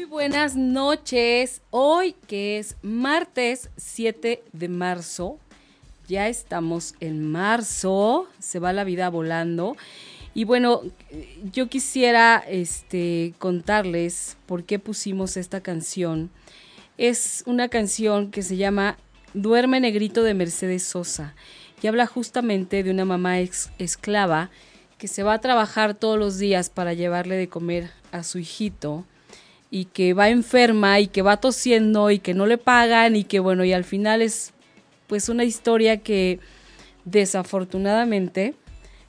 Muy buenas noches. Hoy que es martes 7 de marzo. Ya estamos en marzo. Se va la vida volando. Y bueno, yo quisiera este, contarles por qué pusimos esta canción. Es una canción que se llama Duerme Negrito de Mercedes Sosa y habla justamente de una mamá esclava que se va a trabajar todos los días para llevarle de comer a su hijito y que va enferma y que va tosiendo y que no le pagan y que bueno, y al final es pues una historia que desafortunadamente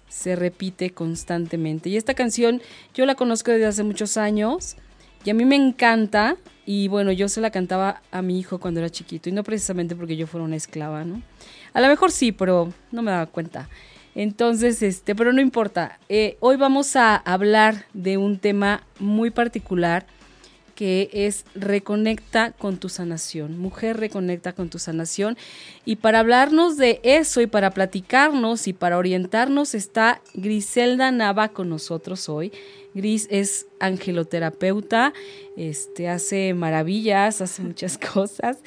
se repite constantemente. Y esta canción yo la conozco desde hace muchos años y a mí me encanta y bueno, yo se la cantaba a mi hijo cuando era chiquito y no precisamente porque yo fuera una esclava, ¿no? A lo mejor sí, pero no me daba cuenta. Entonces, este, pero no importa. Eh, hoy vamos a hablar de un tema muy particular que es Reconecta con tu sanación. Mujer, reconecta con tu sanación. Y para hablarnos de eso y para platicarnos y para orientarnos está Griselda Nava con nosotros hoy. Gris es angeloterapeuta, este, hace maravillas, hace muchas cosas.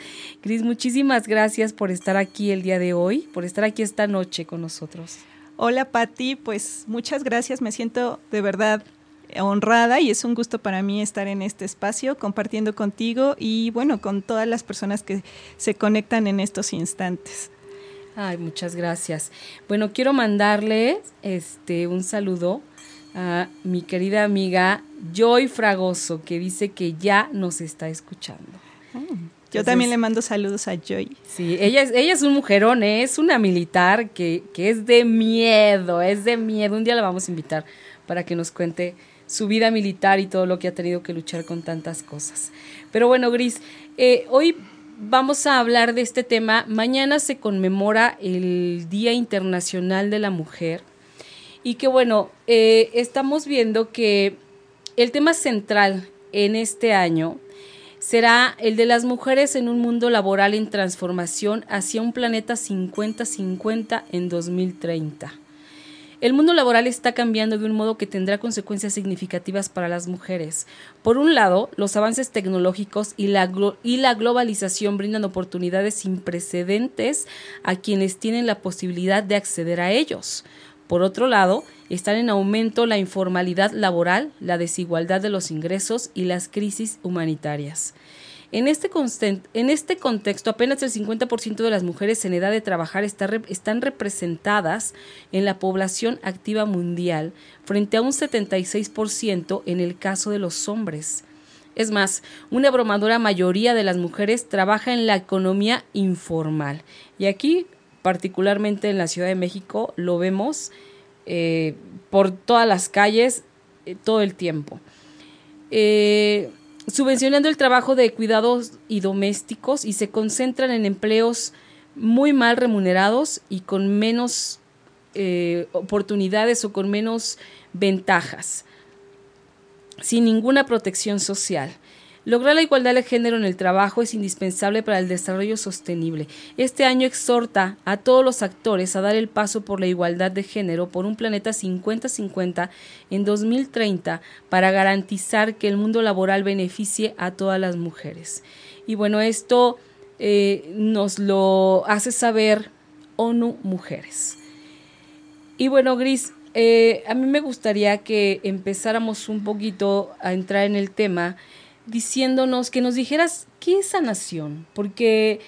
Gris, muchísimas gracias por estar aquí el día de hoy, por estar aquí esta noche con nosotros. Hola Patti, pues muchas gracias, me siento de verdad honrada y es un gusto para mí estar en este espacio compartiendo contigo y bueno, con todas las personas que se conectan en estos instantes. Ay, muchas gracias. Bueno, quiero mandarle este un saludo a mi querida amiga Joy Fragoso, que dice que ya nos está escuchando. Mm, yo también le mando saludos a Joy. Sí, ella es, ella es un mujerón, ¿eh? es una militar que, que es de miedo, es de miedo. Un día la vamos a invitar para que nos cuente su vida militar y todo lo que ha tenido que luchar con tantas cosas. Pero bueno, Gris, eh, hoy vamos a hablar de este tema. Mañana se conmemora el Día Internacional de la Mujer y que bueno, eh, estamos viendo que el tema central en este año será el de las mujeres en un mundo laboral en transformación hacia un planeta 50-50 en 2030. El mundo laboral está cambiando de un modo que tendrá consecuencias significativas para las mujeres. Por un lado, los avances tecnológicos y la, y la globalización brindan oportunidades sin precedentes a quienes tienen la posibilidad de acceder a ellos. Por otro lado, están en aumento la informalidad laboral, la desigualdad de los ingresos y las crisis humanitarias. En este, en este contexto, apenas el 50% de las mujeres en edad de trabajar están representadas en la población activa mundial, frente a un 76% en el caso de los hombres. Es más, una abrumadora mayoría de las mujeres trabaja en la economía informal. Y aquí, particularmente en la Ciudad de México, lo vemos eh, por todas las calles eh, todo el tiempo. Eh, subvencionando el trabajo de cuidados y domésticos y se concentran en empleos muy mal remunerados y con menos eh, oportunidades o con menos ventajas, sin ninguna protección social. Lograr la igualdad de género en el trabajo es indispensable para el desarrollo sostenible. Este año exhorta a todos los actores a dar el paso por la igualdad de género por un planeta 50-50 en 2030 para garantizar que el mundo laboral beneficie a todas las mujeres. Y bueno, esto eh, nos lo hace saber ONU Mujeres. Y bueno, Gris, eh, a mí me gustaría que empezáramos un poquito a entrar en el tema diciéndonos que nos dijeras qué es sanación, porque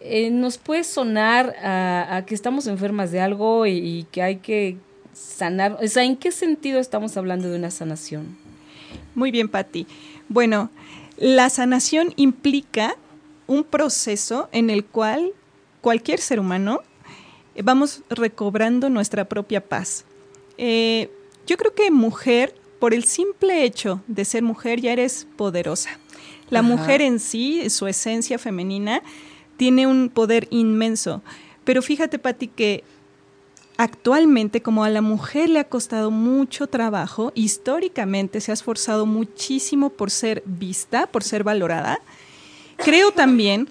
eh, nos puede sonar a, que estamos enfermas de algo y, que hay que sanar. O sea, ¿en qué sentido estamos hablando de una sanación? Muy bien, Patti. Bueno, La sanación implica un proceso en el cual cualquier ser humano eh, vamos recobrando nuestra propia paz. Eh, yo creo que mujer, por el simple hecho de ser mujer, ya eres poderosa. La mujer en sí, su esencia femenina, tiene un poder inmenso. Pero fíjate, Patti, que actualmente, como a la mujer le ha costado mucho trabajo, históricamente se ha esforzado muchísimo por ser vista, por ser valorada, creo también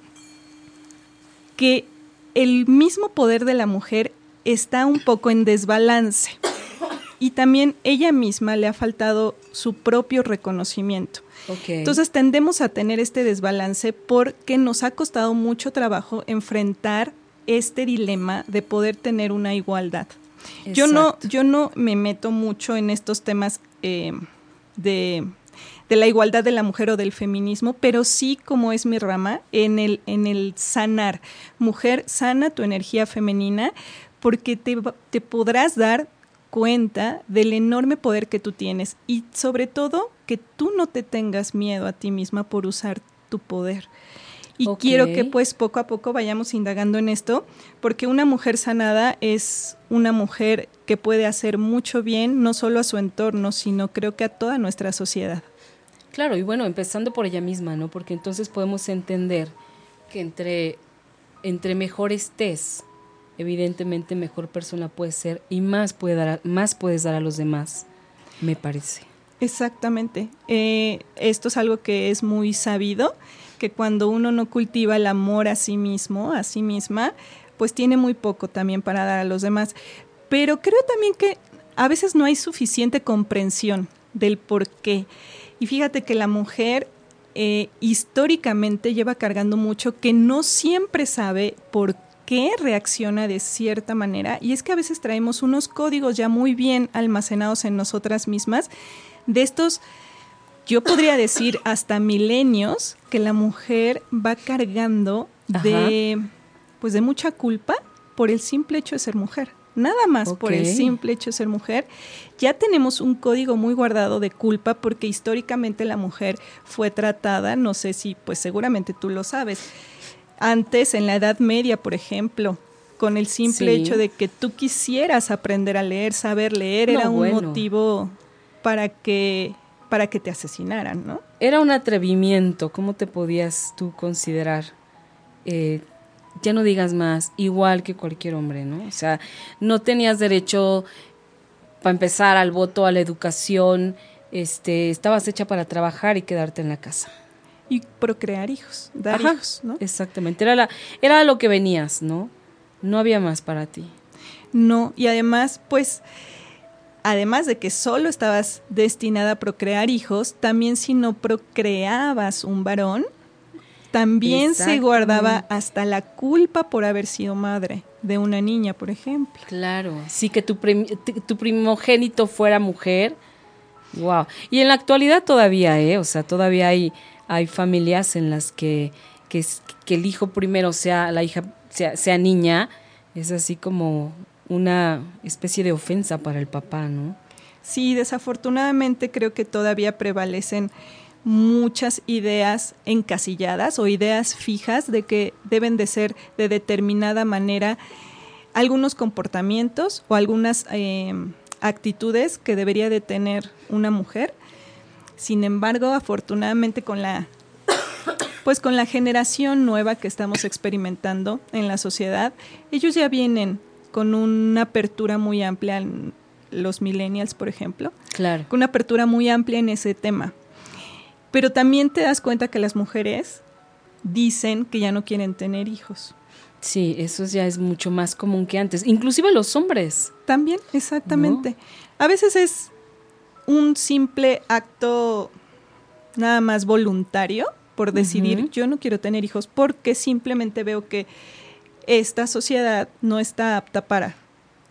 que el mismo poder de la mujer está un poco en desbalance y también ella misma le ha faltado su propio reconocimiento. Entonces tendemos a tener este desbalance porque nos ha costado mucho trabajo enfrentar este dilema de poder tener una igualdad. Yo no, yo no me meto mucho en estos temas eh, de, la igualdad de la mujer o del feminismo, pero sí, como es mi rama, en el, en el sanar. Mujer, sana tu energía femenina porque te, te podrás dar cuenta del enorme poder que tú tienes y sobre todo que tú no te tengas miedo a ti misma por usar tu poder. Y quiero que pues poco a poco vayamos indagando en esto, porque una mujer sanada es una mujer que puede hacer mucho bien, no solo a su entorno, sino creo que a toda nuestra sociedad. Claro, y bueno, empezando por ella misma, ¿no? Porque entonces podemos entender que entre, entre mejor estés, evidentemente mejor persona puedes ser y más, puede dar, más puedes dar a los demás, me parece. Exactamente. Eh, esto es algo que es muy sabido que cuando uno no cultiva el amor a sí mismo, a sí misma, pues tiene muy poco también para dar a los demás. Pero creo también que a veces no hay suficiente comprensión del por qué. Y fíjate que la mujer eh, históricamente lleva cargando mucho que no siempre sabe por qué reacciona de cierta manera. Y es que a veces traemos unos códigos ya muy bien almacenados en nosotras mismas de estos yo podría decir hasta milenios que la mujer va cargando de pues de mucha culpa por el simple hecho de ser mujer. Nada más por el simple hecho de ser mujer. Ya tenemos un código muy guardado de culpa porque históricamente la mujer fue tratada, no sé si, pues seguramente tú lo sabes. Antes, en la Edad Media, por ejemplo, con el simple hecho de que tú quisieras aprender a leer, saber leer, era un motivo para que para que te asesinaran, ¿no? Era un atrevimiento, ¿cómo te podías tú considerar? Eh, ya no digas más, igual que cualquier hombre, ¿no? O sea, no tenías derecho, para empezar, al voto, a la educación, este, estabas hecha para trabajar y quedarte en la casa. Y procrear hijos, dar hijos, ¿no? Exactamente, era, la, era lo que venías, ¿no? No había más para ti. No, y además, pues además de que solo estabas destinada a procrear hijos, también si no procreabas un varón, también se guardaba hasta la culpa por haber sido madre de una niña, por ejemplo. Claro, sí que tu, tu primogénito fuera mujer. Wow. Y en la actualidad todavía, ¿eh? O sea, todavía hay, hay familias en las que, que, el hijo primero sea, la hija sea, sea niña. Es así como una especie de ofensa para el papá, ¿no? Sí, desafortunadamente creo que todavía prevalecen muchas ideas encasilladas o ideas fijas de que deben de ser de determinada manera algunos comportamientos o algunas eh, actitudes que debería de tener una mujer. Sin embargo, afortunadamente con la pues con la generación nueva que estamos experimentando en la sociedad, ellos ya vienen con una apertura muy amplia, los millennials, por ejemplo. Claro. Con una apertura muy amplia en ese tema. Pero también te das cuenta que las mujeres dicen que ya no quieren tener hijos. Sí, eso ya es mucho más común que antes. Inclusive los hombres. También, exactamente. A veces es un simple acto nada más voluntario por decidir yo no quiero tener hijos porque simplemente veo que esta sociedad no está apta para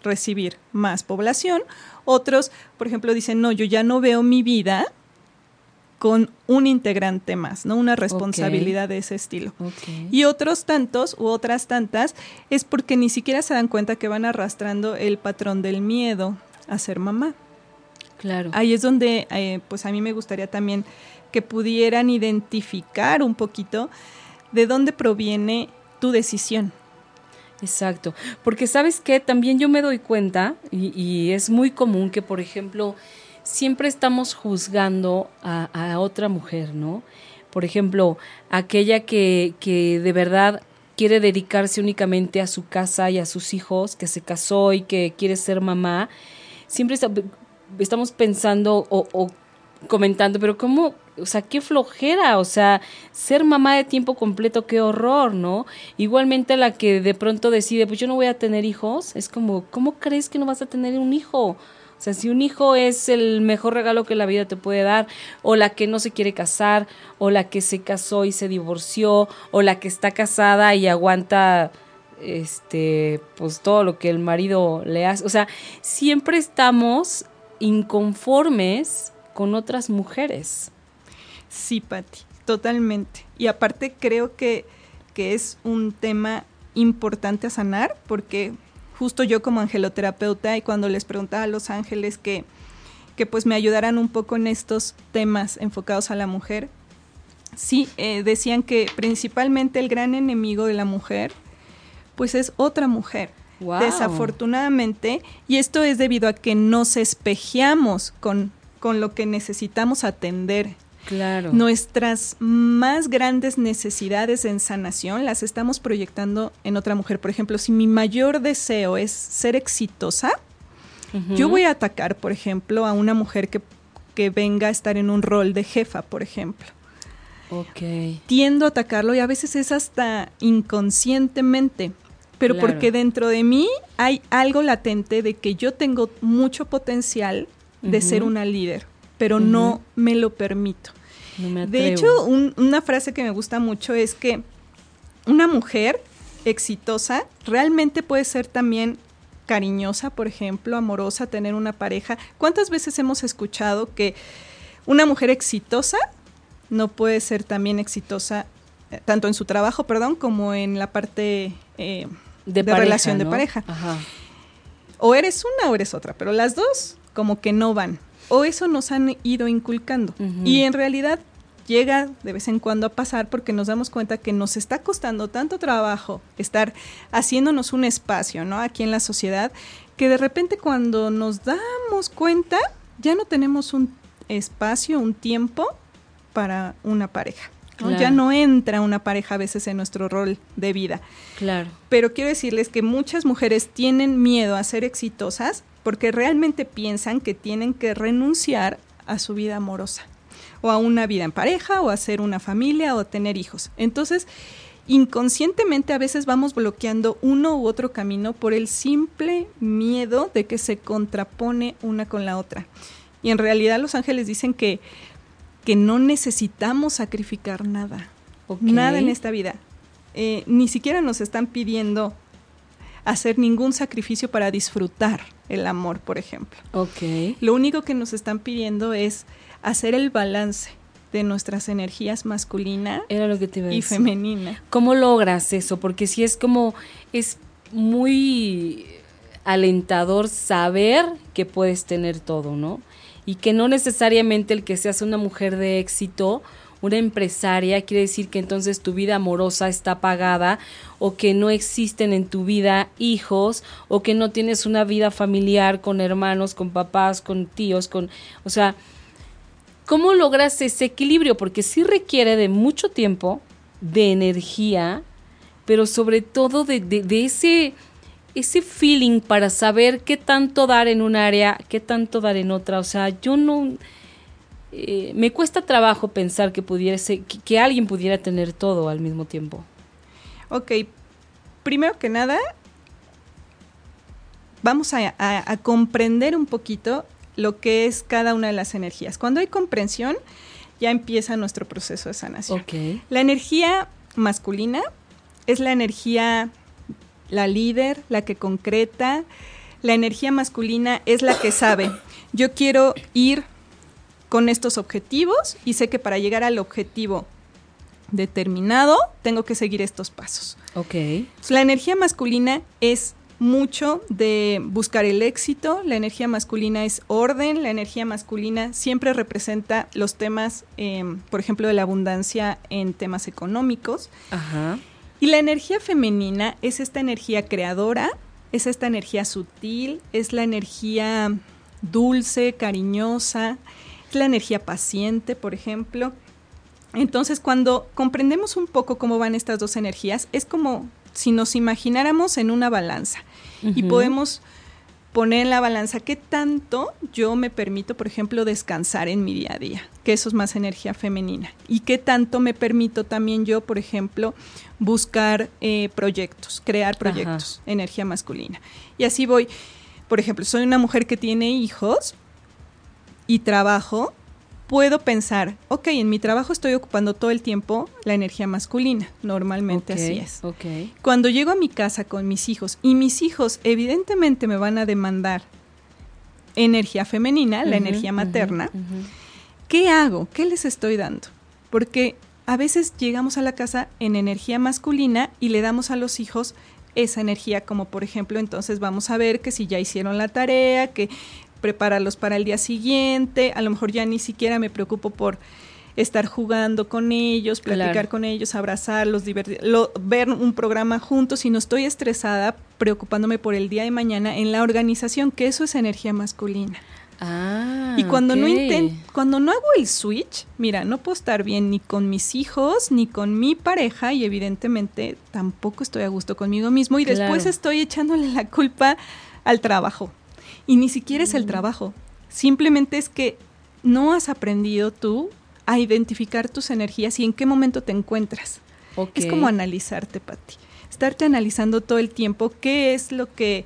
recibir más población. Otros, por ejemplo, dicen, no, yo ya no veo mi vida con un integrante más, ¿no? Una responsabilidad de ese estilo. Y otros tantos u otras tantas es porque ni siquiera se dan cuenta que van arrastrando el patrón del miedo a ser mamá. Claro. Ahí es donde, eh, pues a mí me gustaría también que pudieran identificar un poquito de dónde proviene tu decisión. Exacto, porque sabes que también yo me doy cuenta, y, y, es muy común que, por ejemplo, siempre estamos juzgando a, a otra mujer, ¿no? Por ejemplo, aquella que, que de verdad quiere dedicarse únicamente a su casa y a sus hijos, que se casó y que quiere ser mamá, siempre está, estamos pensando o, comentando, pero ¿cómo, o sea, qué flojera, o sea, ser mamá de tiempo completo, qué horror, ¿no? Igualmente la que de pronto decide, pues yo no voy a tener hijos, es como, ¿cómo crees que no vas a tener un hijo? O sea, si un hijo es el mejor regalo que la vida te puede dar, o la que no se quiere casar, o la que se casó y se divorció, o la que está casada y aguanta este pues todo lo que el marido le hace, o sea, siempre estamos inconformes con otras mujeres. Sí, Patti, totalmente. Y aparte creo que, que es un tema importante a sanar porque justo yo como angeloterapeuta y cuando les preguntaba a los ángeles que, que pues me ayudaran un poco en estos temas enfocados a la mujer, sí, eh, decían que principalmente el gran enemigo de la mujer pues es otra mujer. Wow. Desafortunadamente, y esto es debido a que nos espejeamos con, con lo que necesitamos atender Claro. Nuestras más grandes necesidades en sanación las estamos proyectando en otra mujer. Por ejemplo, si mi mayor deseo es ser exitosa, uh -huh. yo voy a atacar, por ejemplo, a una mujer que, que venga a estar en un rol de jefa, por ejemplo. Ok. Tiendo a atacarlo y a veces es hasta inconscientemente, pero Claro. porque dentro de mí hay algo latente de que yo tengo mucho potencial de ser una líder, pero no me lo permito. No me De hecho, un- una frase que me gusta mucho es que una mujer exitosa realmente puede ser también cariñosa, por ejemplo, amorosa, tener una pareja. ¿Cuántas veces hemos escuchado que una mujer exitosa no puede ser también exitosa eh, tanto en su trabajo, perdón, como en la parte eh, de, pareja, relación de pareja? Ajá. O eres una o eres otra, pero las dos como que no van. O eso nos han ido inculcando. Y en realidad llega de vez en cuando a pasar porque nos damos cuenta que nos está costando tanto trabajo estar haciéndonos un espacio, ¿no? Aquí en la sociedad, que de repente cuando nos damos cuenta ya no tenemos un espacio, un tiempo para una pareja. ¿No? Claro. Ya no entra una pareja a veces en nuestro rol de vida. Claro. Pero quiero decirles que muchas mujeres tienen miedo a ser exitosas porque realmente piensan que tienen que renunciar a su vida amorosa o a una vida en pareja o a hacer una familia o a tener hijos. Entonces, inconscientemente a veces vamos bloqueando uno u otro camino por el simple miedo de que se contrapone una con la otra. Y en realidad los ángeles dicen que, que no necesitamos sacrificar nada. Nada en esta vida. Eh, ni siquiera nos están pidiendo hacer ningún sacrificio para disfrutar el amor, por ejemplo. Ok. Lo único que nos están pidiendo es hacer el balance de nuestras energías masculina Era lo que te iba a y decir. femenina. ¿Cómo logras eso? Porque si es como, es muy alentador saber que puedes tener todo, ¿no? Y que no necesariamente el que seas una mujer de éxito, una empresaria, quiere decir que entonces tu vida amorosa está pagada o que no existen en tu vida hijos o que no tienes una vida familiar con hermanos, con papás, con tíos, con, o sea, ¿cómo logras ese equilibrio? Porque sí requiere de mucho tiempo, de energía, pero sobre todo de, de- de ese, ese feeling para saber qué tanto dar en un área, qué tanto dar en otra. O sea, yo no... eh, me cuesta trabajo pensar que pudiese, que, que alguien pudiera tener todo al mismo tiempo. Ok, primero que nada, vamos a, a- a comprender un poquito lo que es cada una de las energías. Cuando hay comprensión, ya empieza nuestro proceso de sanación. Ok. La energía masculina es la energía, la líder, la que concreta. La energía masculina es la que sabe, yo quiero ir con estos objetivos y sé que para llegar al objetivo determinado tengo que seguir estos pasos. Ok. La energía masculina es mucho de buscar el éxito, la energía masculina es orden, la energía masculina siempre representa los temas, em, por ejemplo, de la abundancia en temas económicos. Ajá. Y la energía femenina es esta energía creadora, es esta energía sutil, es la energía dulce, cariñosa, es la energía paciente, por ejemplo. Entonces, cuando comprendemos un poco cómo van estas dos energías, es como si nos imagináramos en una balanza. Y podemos poner en la balanza qué tanto yo me permito, por ejemplo, descansar en mi día a día, que eso es más energía femenina, y qué tanto me permito también yo, por ejemplo, buscar eh, proyectos, crear proyectos, energía masculina. Y así voy, por ejemplo, soy una mujer que tiene hijos y trabajo, puedo pensar, ok, en mi trabajo estoy ocupando todo el tiempo la energía masculina, normalmente así es. Ok. Cuando llego a mi casa con mis hijos y mis hijos evidentemente me van a demandar energía femenina, la energía materna. ¿qué hago? ¿Qué les estoy dando? Porque a veces llegamos a la casa en energía masculina y le damos a los hijos esa energía, como por ejemplo, entonces vamos a ver que si ya hicieron la tarea, que prepararlos para el día siguiente, a lo mejor ya ni siquiera me preocupo por estar jugando con ellos, platicar Claro. con ellos, abrazarlos, divertir, lo- ver un programa juntos y no estoy estresada preocupándome por el día de mañana en la organización, que eso es energía masculina. Ah, Y cuando no ok. inten- cuando no hago el switch, mira, no puedo estar bien ni con mis hijos, ni con mi pareja, y evidentemente tampoco estoy a gusto conmigo mismo, y después estoy echándole la culpa al trabajo. Y ni siquiera es el Mm. trabajo. Simplemente es que no has aprendido tú a identificar tus energías y en qué momento te encuentras. Es como analizarte, Patti. Estarte analizando todo el tiempo qué es lo que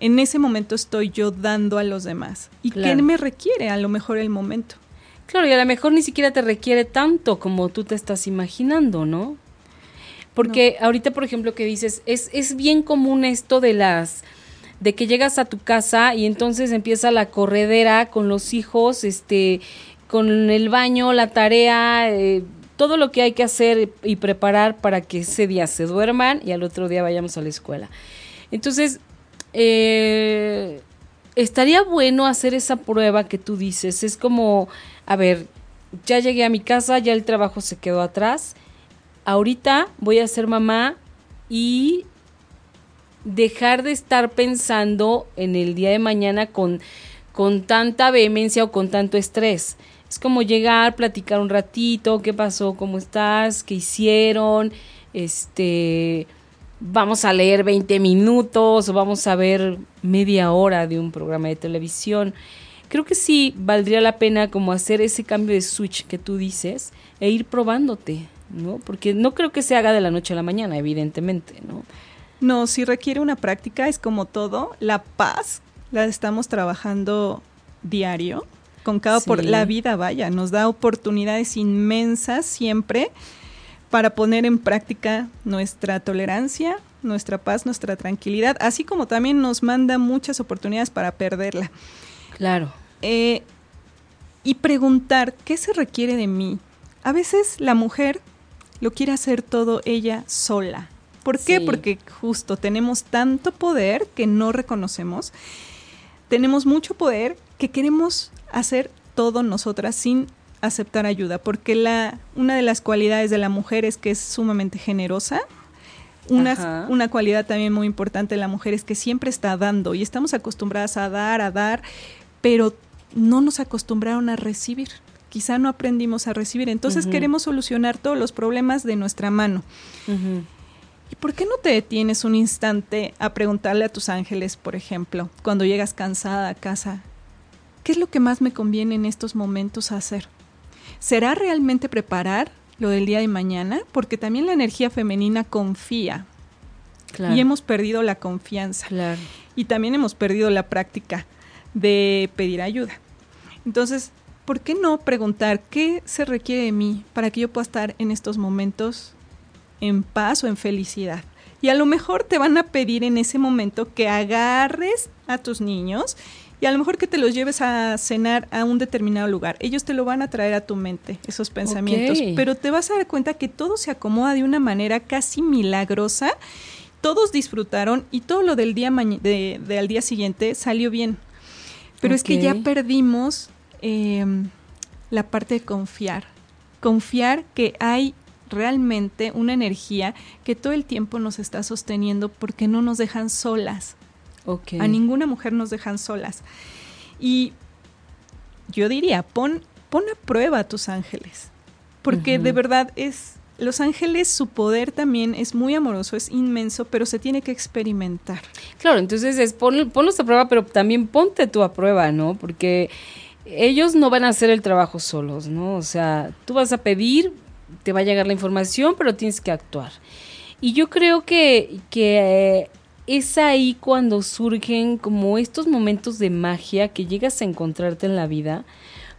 en ese momento estoy yo dando a los demás y qué Claro. me requiere a lo mejor el momento. Claro, y a lo mejor ni siquiera te requiere tanto como tú te estás imaginando, ¿no? Porque ahorita, por ejemplo, que dices, es, es bien común esto de las de que llegas a tu casa y entonces empieza la corredera con los hijos, este, con el baño, la tarea, eh, todo lo que hay que hacer y preparar para que ese día se duerman y al otro día vayamos a la escuela. Entonces, eh, estaría bueno hacer esa prueba que tú dices. Es como, a ver, ya llegué a mi casa, ya el trabajo se quedó atrás. Ahorita voy a ser mamá y dejar de estar pensando en el día de mañana con, con tanta vehemencia o con tanto estrés. Es como llegar, platicar un ratito, qué pasó, cómo estás, qué hicieron, este, vamos a leer 20 minutos o vamos a ver media hora de un programa de televisión. Creo que sí valdría la pena como hacer ese cambio de switch que tú dices e ir probándote, ¿no? Porque no creo que se haga de la noche a la mañana, evidentemente, ¿no? No, si requiere una práctica, es como todo. La paz la estamos trabajando diario, con cada por la vida, vaya, nos da oportunidades inmensas siempre para poner en práctica nuestra tolerancia, nuestra paz, nuestra tranquilidad, así como también nos manda muchas oportunidades para perderla. Claro. Eh, y preguntar qué se requiere de mí. A veces la mujer lo quiere hacer todo ella sola. ¿Por qué? Sí. Porque justo tenemos tanto poder que no reconocemos. Tenemos mucho poder que queremos hacer todo nosotras sin aceptar ayuda, porque la, una de las cualidades de la mujer es que es sumamente generosa. Una, una cualidad también muy importante de la mujer es que siempre está dando y estamos acostumbradas a dar, a dar, pero no nos acostumbraron a recibir. Quizá no aprendimos a recibir. Entonces queremos solucionar todos los problemas de nuestra mano. ¿Y por qué no te detienes un instante a preguntarle a tus ángeles, por ejemplo, cuando llegas cansada a casa, ¿qué es lo que más me conviene en estos momentos hacer? ¿Será realmente preparar lo del día de mañana? Porque también la energía femenina confía Claro. y hemos perdido la confianza Claro. y también hemos perdido la práctica de pedir ayuda. Entonces, ¿por qué no preguntar qué se requiere de mí para que yo pueda estar en estos momentos en paz o en felicidad? Y a lo mejor te van a pedir en ese momento que agarres a tus niños y a lo mejor que te los lleves a cenar a un determinado lugar. Ellos te lo van a traer a tu mente, esos pensamientos. Pero te vas a dar cuenta que todo se acomoda de una manera casi milagrosa todos disfrutaron y todo lo del día de, de al día siguiente salió bien. Pero es que ya perdimos em, la parte de confiar. Confiar que hay realmente una energía que todo el tiempo nos está sosteniendo porque no nos dejan solas. A ninguna mujer nos dejan solas. Y yo diría, pon, pon a prueba a tus ángeles, porque de verdad es, los ángeles, su poder también es muy amoroso, es inmenso, pero se tiene que experimentar. Claro, entonces es pon, ponlos a prueba, pero también ponte tú a prueba, ¿no? Porque ellos no van a hacer el trabajo solos, ¿no? O sea, tú vas a pedir, te va a llegar la información, pero tienes que actuar. Y yo creo que, que es ahí cuando surgen como estos momentos de magia que llegas a encontrarte en la vida,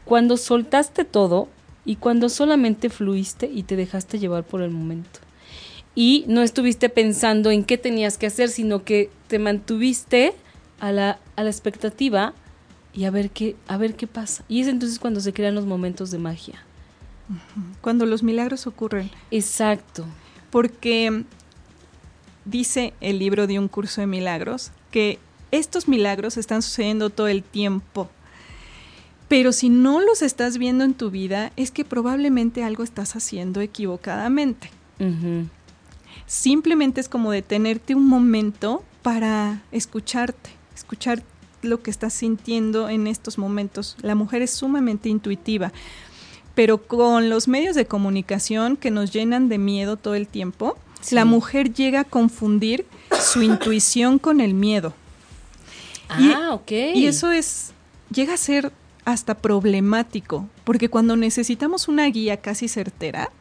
cuando soltaste todo y cuando solamente fluiste y te dejaste llevar por el momento. Y no estuviste pensando en qué tenías que hacer, sino que te mantuviste a la, a la expectativa y a ver qué, a ver qué pasa. Y es entonces cuando se crean los momentos de magia. Cuando los milagros ocurren. Exacto. Porque dice el libro de un curso de milagros que estos milagros están sucediendo todo el tiempo. Pero si no los estás viendo en tu vida, es que probablemente algo estás haciendo equivocadamente. Simplemente es como detenerte un momento para escucharte, escuchar lo que estás sintiendo en estos momentos. La mujer es sumamente intuitiva, pero con los medios de comunicación que nos llenan de miedo todo el tiempo, la mujer llega a confundir su intuición con el miedo. Ah, ok. Y eso es, llega a ser hasta problemático, porque cuando necesitamos una guía casi certera,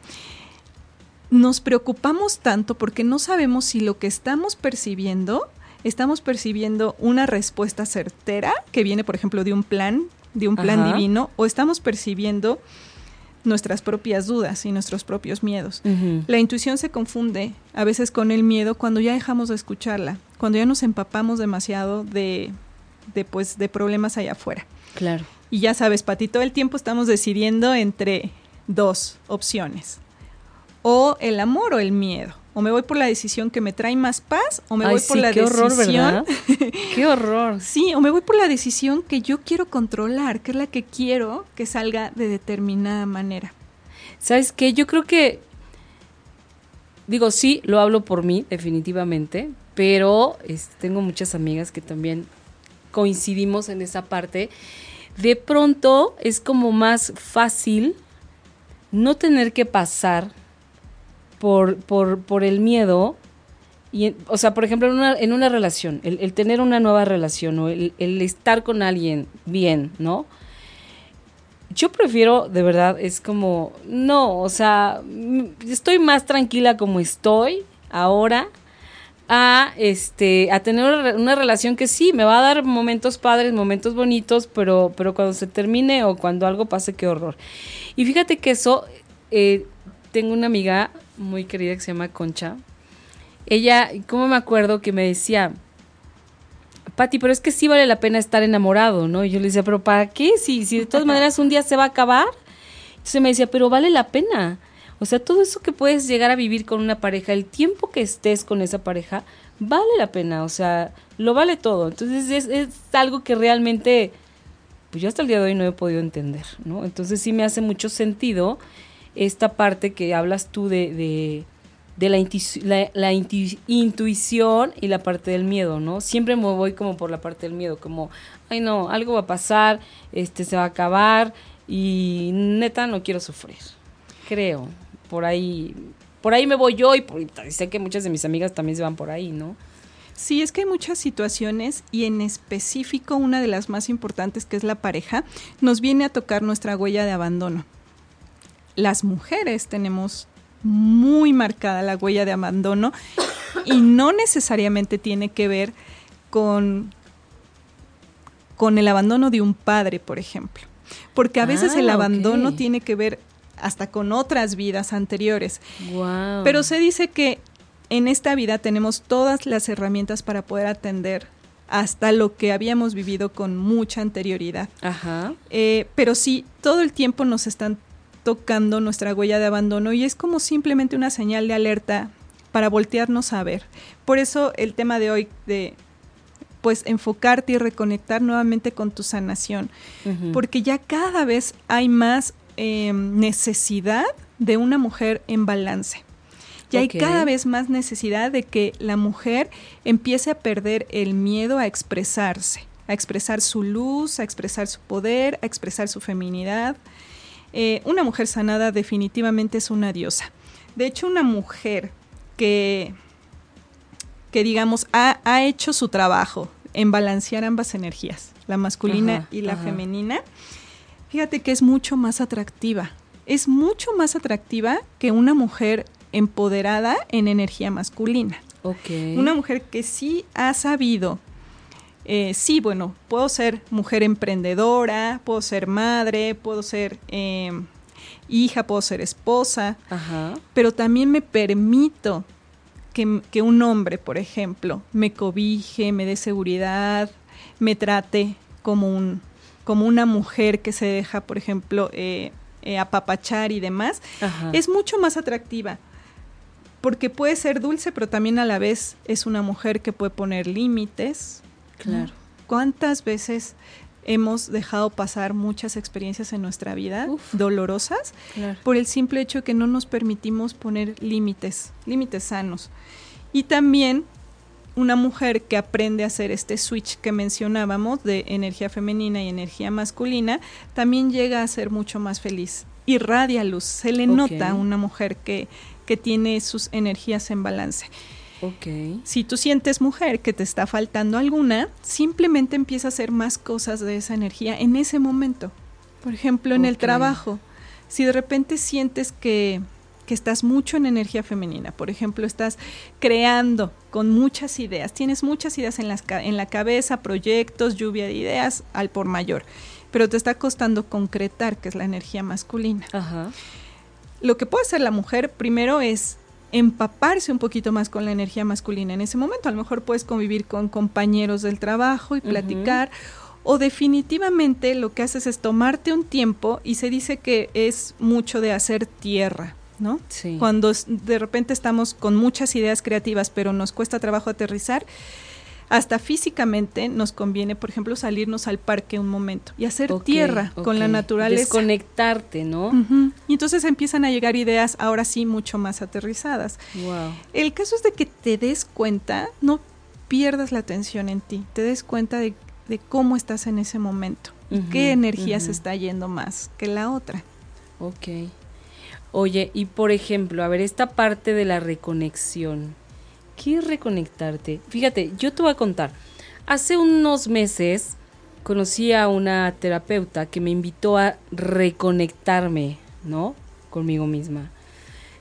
nos preocupamos tanto porque no sabemos si lo que estamos percibiendo, estamos percibiendo una respuesta certera que viene, por ejemplo, de un plan, de un plan divino, o estamos percibiendo nuestras propias dudas y nuestros propios miedos. La intuición se confunde a veces con el miedo cuando ya dejamos de escucharla, cuando ya nos empapamos demasiado de, de, pues, de problemas allá afuera. Claro. Y ya sabes, Pati, todo el tiempo estamos decidiendo entre dos opciones. O el amor o el miedo. O me voy por la decisión que me trae más paz, o me voy por la qué decisión. Qué horror. Sí, o me voy por la decisión que yo quiero controlar, que es la que quiero que salga de determinada manera. ¿Sabes qué? Yo creo que. Digo, sí, lo hablo por mí, definitivamente, pero este, tengo muchas amigas que también coincidimos en esa parte. De pronto es como más fácil no tener que pasar por, por, por el miedo. Y, o sea, por ejemplo, en una, en una relación, el, tener una nueva relación o el, el, estar con alguien bien, ¿no? Yo prefiero, de verdad, es como, no, o sea, estoy más tranquila como estoy ahora a este a tener una relación que sí me va a dar momentos padres, momentos bonitos, pero pero cuando se termine o cuando algo pase qué horror. Y fíjate que eso eh, tengo una amiga muy querida que se llama Concha. Ella, ¿cómo me acuerdo que me decía, Pati, pero es que sí vale la pena estar enamorado, ¿no? Y yo le decía, pero ¿para qué? Si, si de todas maneras un día se va a acabar. Entonces me decía, pero vale la pena. O sea, todo eso que puedes llegar a vivir con una pareja, el tiempo que estés con esa pareja, vale la pena. O sea, lo vale todo. Entonces es, es algo que realmente, pues yo hasta el día de hoy no he podido entender, ¿no? Entonces sí me hace mucho sentido esta parte que hablas tú de, de, la, intuición y la parte del miedo, ¿no? Siempre me voy como por la parte del miedo, como, ay no, algo va a pasar, este se va a acabar y neta no quiero sufrir, creo, por ahí, por ahí me voy yo y, sé que muchas de mis amigas también se van por ahí, ¿no? Sí, es que hay muchas situaciones y en específico una de las más importantes que es la pareja, nos viene a tocar nuestra huella de abandono las mujeres tenemos muy marcada la huella de abandono y no necesariamente tiene que ver con, con el abandono de un padre, por ejemplo. Porque a veces el ah, abandono tiene que ver hasta con otras vidas anteriores. Pero se dice que en esta vida tenemos todas las herramientas para poder atender hasta lo que habíamos vivido con mucha anterioridad. Ajá. Eh, pero sí, todo el tiempo nos están tocando nuestra huella de abandono y es como simplemente una señal de alerta para voltearnos a ver. Por eso el tema de hoy de pues enfocarte y reconectar nuevamente con tu sanación, porque ya cada vez hay más em, necesidad de una mujer en balance. Ya hay cada vez más necesidad de que la mujer empiece a perder el miedo a expresarse, a expresar su luz, a expresar su poder, a expresar su feminidad. Eh, una mujer sanada definitivamente es una diosa. De hecho, una mujer que, que digamos, ha, hecho su trabajo en balancear ambas energías, la masculina y la femenina, fíjate que es mucho más atractiva. Es mucho más atractiva que una mujer empoderada en energía masculina. Una mujer que sí ha sabido, eh, sí, bueno, puedo ser mujer emprendedora, puedo ser madre, puedo ser em, hija, puedo ser esposa, pero también me permito que, que, un hombre, por ejemplo, me cobije, me dé seguridad, me trate como, un, como una mujer que se deja, por ejemplo, eh, eh, apapachar y demás, es mucho más atractiva porque puede ser dulce, pero también a la vez es una mujer que puede poner límites. Claro. ¿Cuántas veces hemos dejado pasar muchas experiencias en nuestra vida dolorosas por el simple hecho de que no nos permitimos poner límites, límites sanos? Y también una mujer que aprende a hacer este switch que mencionábamos de energía femenina y energía masculina, también llega a ser mucho más feliz. Irradia luz, se le nota a una mujer que que tiene sus energías en balance. Okay. Si tú sientes mujer que te está faltando alguna, simplemente empieza a hacer más cosas de esa energía en ese momento. Por ejemplo, en el trabajo, si de repente sientes que, que estás mucho en energía femenina, por ejemplo, estás creando con muchas ideas, tienes muchas ideas en, las, en la cabeza, proyectos, lluvia de ideas al por mayor, pero te está costando concretar, que es la energía masculina. Ajá lo que puede hacer la mujer primero es empaparse un poquito más con la energía masculina en ese momento. A lo mejor puedes convivir con compañeros del trabajo y platicar. O definitivamente lo que haces es tomarte un tiempo y se dice que es mucho de hacer tierra, ¿no? Sí. Cuando de repente estamos con muchas ideas creativas, pero nos cuesta trabajo aterrizar, hasta físicamente nos conviene, por ejemplo, salirnos al parque un momento y hacer tierra con la naturaleza. Desconectarte, ¿no? Y entonces empiezan a llegar ideas ahora sí mucho más aterrizadas. Wow. El caso es de que te des cuenta, no pierdas la atención en ti, te des cuenta de, cómo estás en ese momento y qué energía se está yendo más que la otra. Ok. Oye, y por ejemplo, a ver, esta parte de la reconexión quieres reconectarte. Fíjate, yo te voy a contar. Hace unos meses conocí a una terapeuta que me invitó a reconectarme, ¿no? Conmigo misma.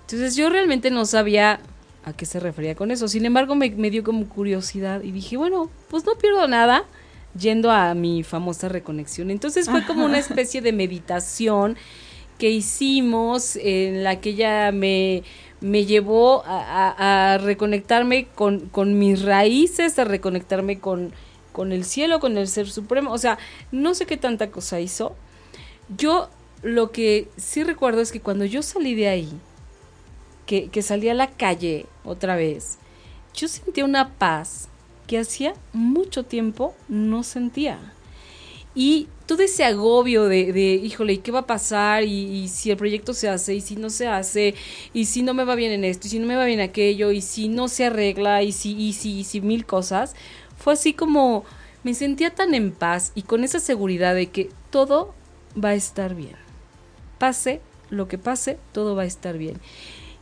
Entonces yo realmente no sabía a qué se refería con eso. Sin embargo, me, me dio como curiosidad y dije, bueno, pues no pierdo nada yendo a mi famosa reconexión. Entonces fue como una especie de meditación que hicimos en la que ella me me llevó a, reconectarme con, mis raíces, a reconectarme con, el cielo, con el ser supremo. O sea, no sé qué tanta cosa hizo. Yo lo que sí recuerdo es que cuando yo salí de ahí, que, que salí a la calle otra vez, yo sentía una paz que hacía mucho tiempo no sentía. Y todo ese agobio de, híjole, ¿y qué va a pasar? Y, si el proyecto se hace, y si no se hace, y si no me va bien en esto, y si no me va bien aquello, y si no se arregla, y si, y si, y si mil cosas, fue así como me sentía tan en paz y con esa seguridad de que todo va a estar bien. Pase lo que pase, todo va a estar bien.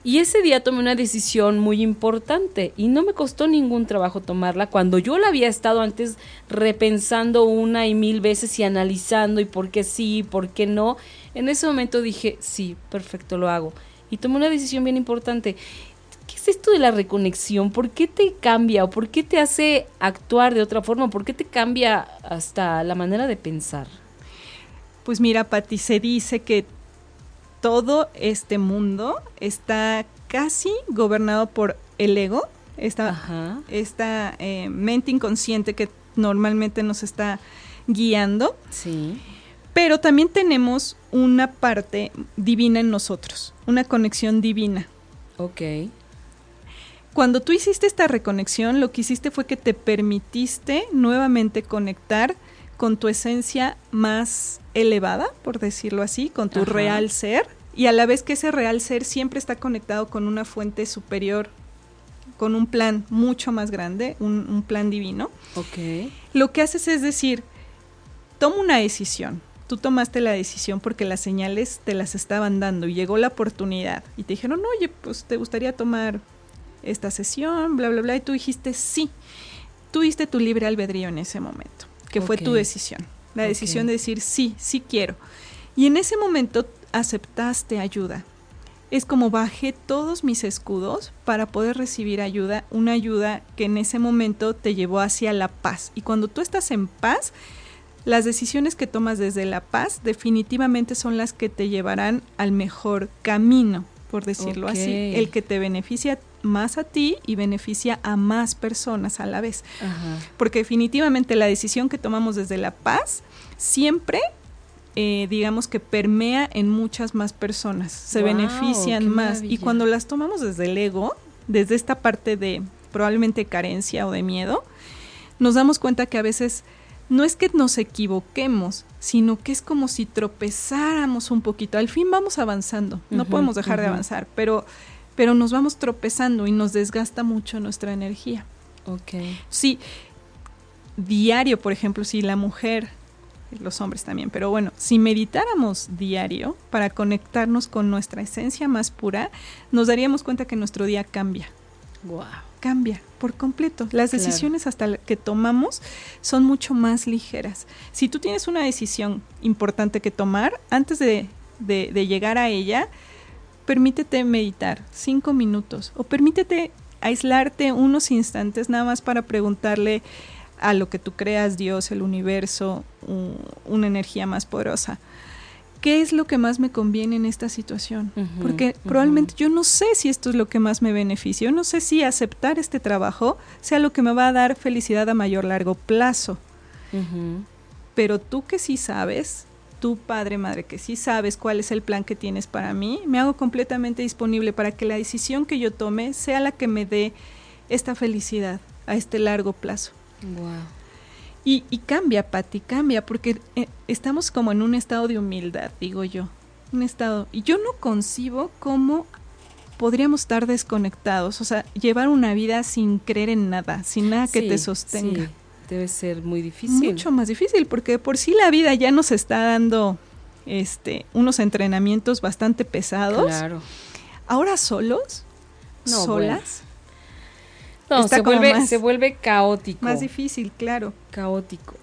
Y ese día tomé una decisión muy importante y no me costó ningún trabajo tomarla cuando yo la había estado antes repensando una y mil veces y analizando y por qué sí, por qué no. En ese momento dije, sí, perfecto, lo hago. Y tomé una decisión bien importante. ¿Qué es esto de la reconexión? ¿Por qué te cambia o por qué te hace actuar de otra forma? ¿Por qué te cambia hasta la manera de pensar? Pues mira, Pati, se dice que todo este mundo está casi gobernado por el ego, esta, esta eh, mente inconsciente que normalmente nos está guiando. Sí. Pero también tenemos una parte divina en nosotros, una conexión divina. Ok. Cuando tú hiciste esta reconexión, lo que hiciste fue que te permitiste nuevamente conectar con tu esencia más elevada, por decirlo así, con tu Ajá. real ser, y a la vez que ese real ser siempre está conectado con una fuente superior, con un plan mucho más grande, un, un plan divino. Ok. Lo que haces es decir, toma una decisión. Tú tomaste la decisión porque las señales te las estaban dando y llegó la oportunidad. Y te dijeron, oye, pues te gustaría tomar esta sesión, bla, bla, bla. Y tú dijiste sí. Tú diste tu libre albedrío en ese momento, que fue tu decisión. La decisión de decir sí, sí quiero. Y en ese momento aceptaste ayuda. Es como bajé todos mis escudos para poder recibir ayuda, una ayuda que en ese momento te llevó hacia la paz. Y cuando tú estás en paz, las decisiones que tomas desde la paz definitivamente son las que te llevarán al mejor camino, por decirlo así, el que te beneficia más a ti y beneficia a más personas a la vez. Ajá. Porque definitivamente la decisión que tomamos desde la paz siempre, eh, digamos que permea en muchas más personas, se benefician más. Y cuando las tomamos desde el ego, desde esta parte de probablemente carencia o de miedo, nos damos cuenta que a veces no es que nos equivoquemos, sino que es como si tropezáramos un poquito. Al fin vamos avanzando, no podemos dejar de avanzar, pero, pero nos vamos tropezando y nos desgasta mucho nuestra energía. Ok. Sí, diario, por ejemplo, si la mujer, los hombres también, pero bueno, si meditáramos diario para conectarnos con nuestra esencia más pura, nos daríamos cuenta que nuestro día cambia, Wow. cambia por completo. Las Claro. decisiones hasta que tomamos son mucho más ligeras. Si tú tienes una decisión importante que tomar, antes de, de- de llegar a ella, permítete meditar cinco minutos o permítete aislarte unos instantes nada más para preguntarle a lo que tú creas, Dios, el universo, una energía más poderosa. ¿Qué es lo que más me conviene en esta situación? Porque probablemente yo no sé si esto es lo que más me beneficia. Yo no sé si aceptar este trabajo sea lo que me va a dar felicidad a mayor largo plazo. Pero tú que sí sabes, tú padre, madre, que sí sabes cuál es el plan que tienes para mí, me hago completamente disponible para que la decisión que yo tome sea la que me dé esta felicidad a este largo plazo. Wow. Y, y cambia, Patti, cambia, porque eh, estamos como en un estado de humildad, digo yo. Un estado. Y yo no concibo cómo podríamos estar desconectados, o sea, llevar una vida sin creer en nada, sin nada que Sí, te sostenga. sí, Debe ser muy difícil. Mucho más difícil, porque por sí la vida ya nos está dando este, unos entrenamientos bastante pesados. Claro. Ahora solos, No, solas, No, Está se como vuelve, más- se vuelve caótico. más difícil, claro. caótico.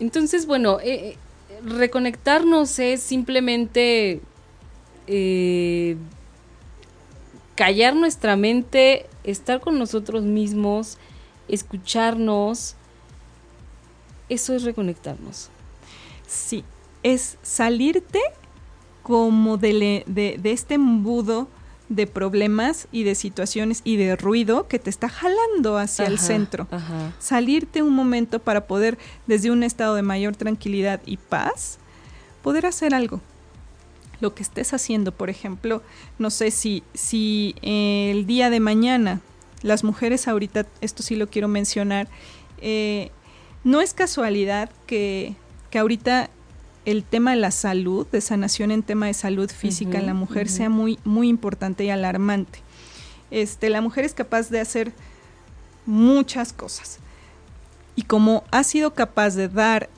Entonces, bueno, eh, eh, reconectarnos es simplemente eh, callar nuestra mente, estar con nosotros mismos, escucharnos. Eso es reconectarnos. Sí, es salirte como de, le- de, de este embudo de problemas y de situaciones y de ruido que te está jalando hacia el centro. Ajá. Salirte un momento para poder, desde un estado de mayor tranquilidad y paz, poder hacer algo. Lo que estés haciendo, por ejemplo, no sé si, si eh, el día de mañana, las mujeres ahorita, esto sí lo quiero mencionar, eh, no es casualidad que, que ahorita el tema de la salud, de sanación en tema de salud física en la mujer sea muy, muy importante y alarmante. Este, la mujer es capaz de hacer muchas cosas. Y como ha sido capaz de dar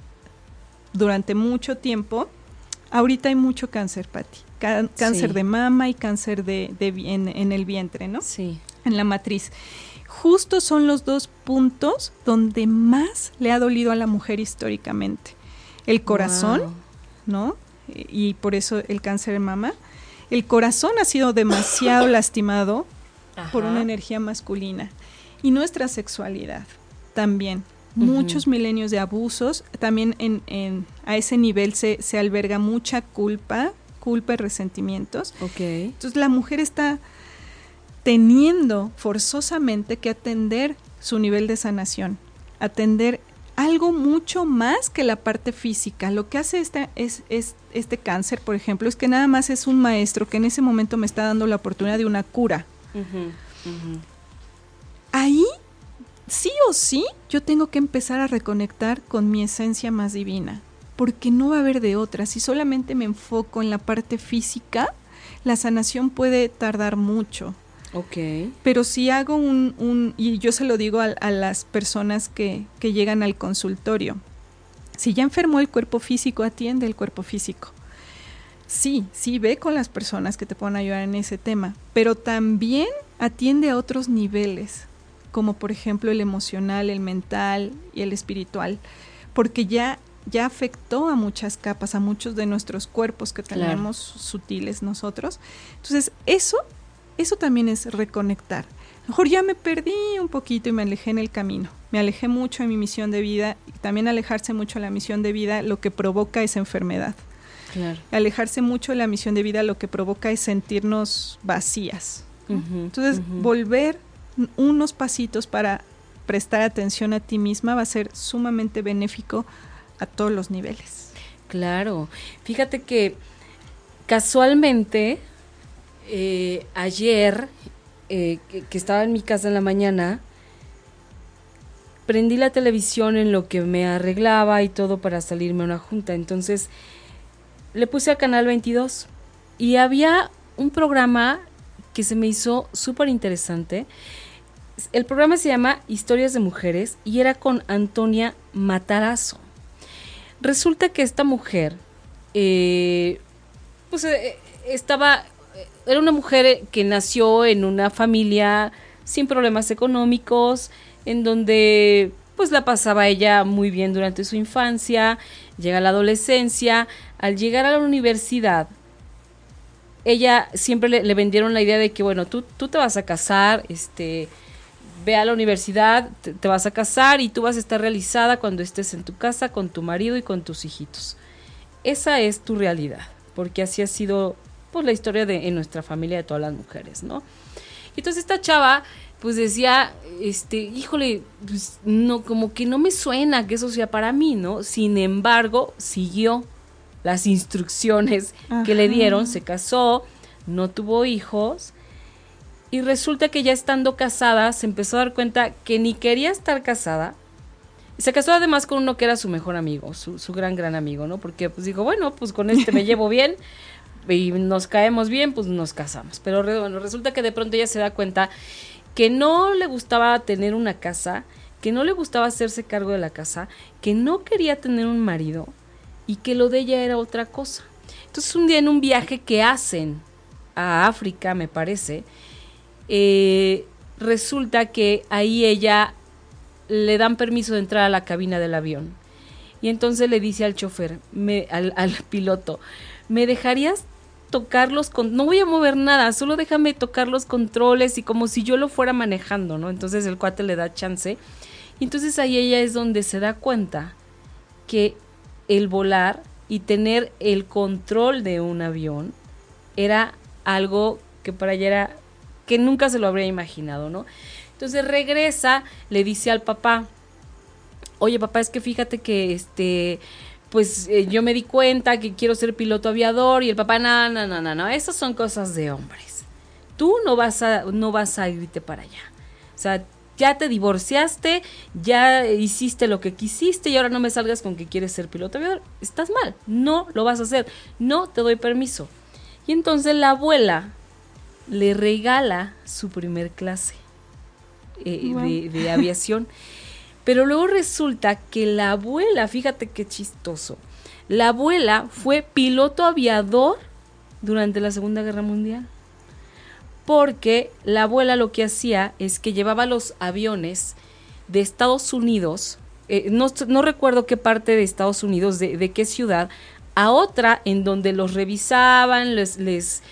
durante mucho tiempo, ahorita hay mucho cáncer, Patti. Cá- cáncer Sí. de mama y cáncer de, en, en el vientre, ¿no? Sí. En la matriz. Justo son los dos puntos donde más le ha dolido a la mujer históricamente. El corazón, Wow. ¿no? Y por eso el cáncer de mama. El corazón ha sido demasiado lastimado por una energía masculina. Y nuestra sexualidad también. Muchos milenios de abusos, también en, en- a ese nivel se, se alberga mucha culpa, culpa y resentimientos. Ok. Entonces la mujer está teniendo forzosamente que atender su nivel de sanación, atender algo mucho más que la parte física. Lo que hace este, es, es- este cáncer, por ejemplo, es que nada más es un maestro que en ese momento me está dando la oportunidad de una cura. Ahí sí o sí yo tengo que empezar a reconectar con mi esencia más divina, porque no va a haber de otra. Si solamente me enfoco en la parte física, la sanación puede tardar mucho. Ok. Pero si hago un, un y yo se lo digo a, a las personas que, que llegan al consultorio, si ya enfermó el cuerpo físico, atiende el cuerpo físico. Sí, sí, ve con las personas que te puedan ayudar en ese tema, pero también atiende a otros niveles, como por ejemplo el emocional, el mental y el espiritual, porque ya ya afectó a muchas capas, a muchos de nuestros cuerpos que tenemos sutiles nosotros. Entonces, eso eso también es reconectar. A lo mejor ya me perdí un poquito y me alejé en el camino. Me alejé mucho de mi misión de vida y también alejarse mucho de la misión de vida lo que provoca es enfermedad. Claro. Alejarse mucho de la misión de vida lo que provoca es sentirnos vacías. Entonces, volver unos pasitos para prestar atención a ti misma va a ser sumamente benéfico a todos los niveles. Claro. Fíjate que casualmente eh, ayer eh, que, estaba en mi casa en la mañana, prendí la televisión en lo que me arreglaba y todo para salirme a una junta. Entonces le puse a Canal 22 y había un programa que se me hizo súper interesante. El programa se llama Historias de Mujeres y era con Antonia Matarazo. Resulta que esta mujer, eh, pues estaba, era una mujer que nació en una familia sin problemas económicos, en donde pues la pasaba ella muy bien durante su infancia, llega a la adolescencia, al llegar a la universidad, ella siempre le, le vendieron la idea de que bueno, tú, tú te vas a casar, este, ve a la universidad, te, te vas a casar y tú vas a estar realizada cuando estés en tu casa con tu marido y con tus hijitos. Esa es tu realidad, porque así ha sido pues la historia de en nuestra familia de todas las mujeres, ¿no? Y entonces esta chava pues decía, este, híjole, pues no, como que no me suena que eso sea para mí, ¿no? Sin embargo, siguió las instrucciones que le dieron, se casó, no tuvo hijos, y resulta que ya estando casada se empezó a dar cuenta que ni quería estar casada. Se casó además con uno que era su mejor amigo, su, su gran, gran amigo, ¿no? Porque pues dijo, bueno, pues con este me llevo bien y nos caemos bien, pues nos casamos. Pero bueno, resulta que de pronto ella se da cuenta que no le gustaba tener una casa, que no le gustaba hacerse cargo de la casa, que no quería tener un marido y que lo de ella era otra cosa. Entonces un día en un viaje que hacen a África, me parece, eh, resulta que ahí ella le dan permiso de entrar a la cabina del avión. Y entonces le dice al chofer, me, al, al piloto, ¿me dejarías tocar los con no voy a mover nada, solo déjame tocar los controles y como si yo lo fuera manejando, ¿no? Entonces el cuate le da chance. Y entonces ahí ella es donde se da cuenta que el volar y tener el control de un avión era algo que para ella era que nunca se lo habría imaginado, ¿no? Entonces regresa, le dice al papá, oye papá, es que fíjate que este, pues eh, yo me di cuenta que quiero ser piloto aviador y el papá, no, no, no, no, no, esas son cosas de hombres. Tú no vas a, no vas a irte para allá. O sea, ya te divorciaste, ya hiciste lo que quisiste y ahora no me salgas con que quieres ser piloto aviador. Estás mal, no lo vas a hacer, no te doy permiso. Y entonces la abuela le regala su primer clase eh, Wow. de, de aviación. Pero luego resulta que la abuela, fíjate qué chistoso, la abuela fue piloto aviador durante la Segunda Guerra Mundial. Porque la abuela lo que hacía es que llevaba los aviones de Estados Unidos, eh, no, recuerdo qué parte de Estados Unidos, de, qué ciudad, a otra en donde los revisaban, les,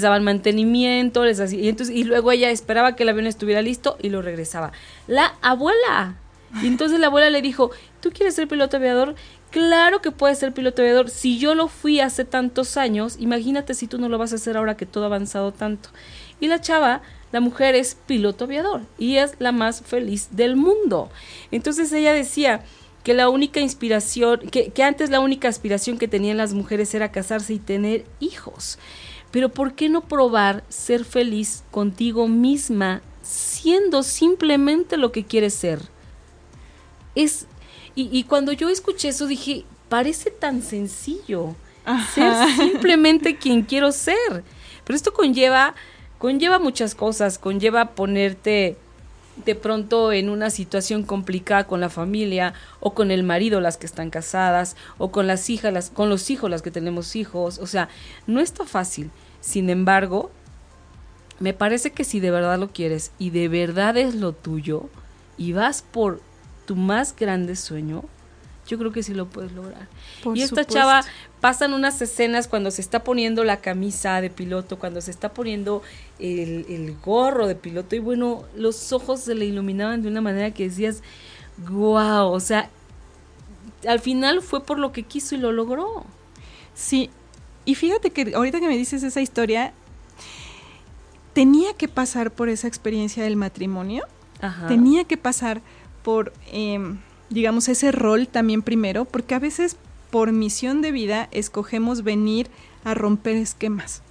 daban mantenimiento, les hacía- y, y luego ella esperaba que el avión estuviera listo y lo regresaba. La abuela. Y entonces la abuela le dijo, ¿tú quieres ser piloto aviador? Claro que puedes ser piloto aviador. Si yo lo fui hace tantos años, imagínate si tú no lo vas a hacer ahora que todo ha avanzado tanto. Y la chava, la mujer es piloto aviador y es la más feliz del mundo. Entonces ella decía que la única inspiración, que, que antes la única aspiración que tenían las mujeres era casarse y tener hijos. Pero ¿por qué no probar ser feliz contigo misma siendo simplemente lo que quieres ser. Es, y, y cuando yo escuché eso dije, parece tan sencillo ser simplemente quien quiero ser. Pero esto conlleva, conlleva muchas cosas, conlleva ponerte de pronto en una situación complicada con la familia o con el marido las que están casadas o con las hijas las con los hijos las que tenemos hijos. O sea no está fácil. Sin embargo me parece que si de verdad lo quieres y de verdad es lo tuyo y vas por tu más grande sueño yo creo que sí lo puedes lograr. y esta chava pasan unas escenas cuando se está poniendo la camisa de piloto, cuando se está poniendo el, gorro de piloto y bueno, los ojos se le iluminaban de una manera que decías, wow, o sea, al final fue por lo que quiso y lo logró. Sí, y fíjate que ahorita que me dices esa historia, tenía que pasar por esa experiencia del matrimonio, tenía que pasar por... Em, digamos, ese rol también primero, porque a veces por misión de vida escogemos venir a romper esquemas.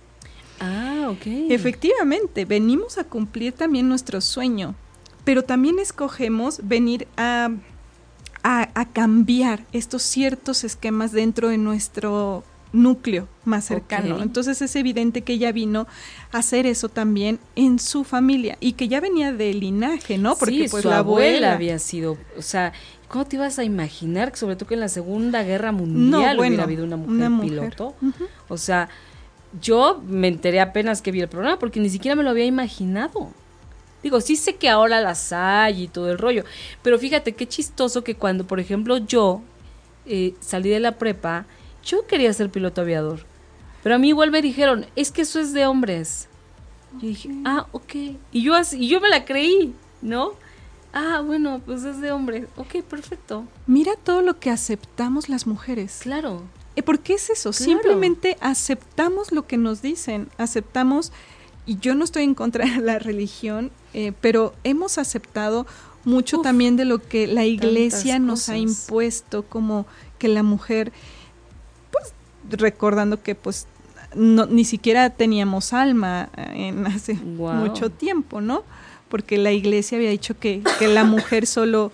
Ah, ok. Efectivamente, venimos a cumplir también nuestro sueño, pero también escogemos venir a, a, cambiar estos ciertos esquemas dentro de nuestro núcleo más cercano. Entonces es evidente que ella vino a hacer eso también en su familia y que ya venía de linaje, ¿no? Porque pues su la abuela había sido, o sea, ¿Cómo te ibas a imaginar que sobre todo que en la Segunda Guerra Mundial hubiera habido una mujer, piloto? O sea, yo me enteré apenas que vi el programa porque ni siquiera me lo había imaginado. Digo, sí sé que ahora las hay y todo el rollo, pero fíjate qué chistoso que cuando, por ejemplo, yo eh, salí de la prepa, yo quería ser piloto aviador, pero a mí igual me dijeron, es que eso es de hombres. Yo dije, ah, ok. Y yo, así, y yo me la creí, ¿no? Ah, bueno, pues es de hombre. Ok, perfecto. Mira todo lo que aceptamos las mujeres. Claro. ¿Y ¿Por qué es eso? Simplemente aceptamos lo que nos dicen, aceptamos, y yo no estoy en contra de la religión, eh, pero hemos aceptado mucho también de lo que la iglesia nos ha impuesto, como que la mujer, recordando que pues no, ni siquiera teníamos alma eh, en hace mucho tiempo, ¿no? porque la iglesia había dicho que, la mujer solo,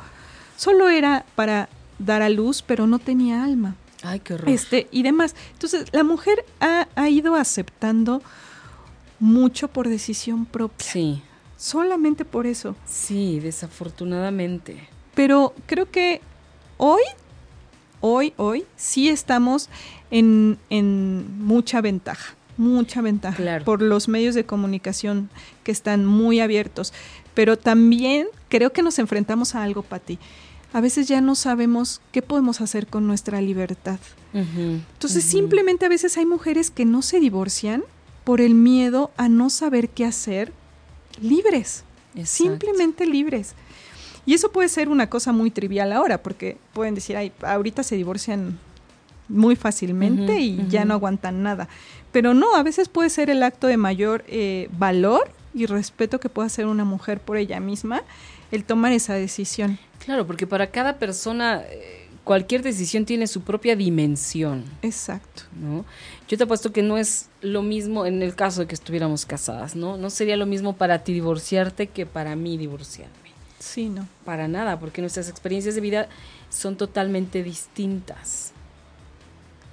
solo era para dar a luz, pero no tenía alma. Ay, qué horror. Este, y demás. Entonces, la mujer ha, ha ido aceptando mucho por decisión propia. Sí. Solamente por eso. Sí, desafortunadamente. Pero creo que hoy, hoy, hoy, sí estamos en, en mucha ventaja mucha ventaja por los medios de comunicación que están muy abiertos. Pero también creo que nos enfrentamos a algo, Pati. A veces ya no sabemos qué podemos hacer con nuestra libertad. Entonces simplemente a veces hay mujeres que no se divorcian por el miedo a no saber qué hacer libres. Simplemente libres. Y eso puede ser una cosa muy trivial ahora, porque pueden decir, ay, ahorita se divorcian muy fácilmente y ya no aguantan nada. Pero no, a veces puede ser el acto de mayor eh, valor y respeto que pueda hacer una mujer por ella misma el tomar esa decisión. Claro, porque para cada persona eh, cualquier decisión tiene su propia dimensión. Exacto. ¿no? Yo te apuesto que no es lo mismo en el caso de que estuviéramos casadas, ¿no? No sería lo mismo para ti divorciarte que para mí divorciarme. Sí, no. Para nada, porque nuestras experiencias de vida son totalmente distintas.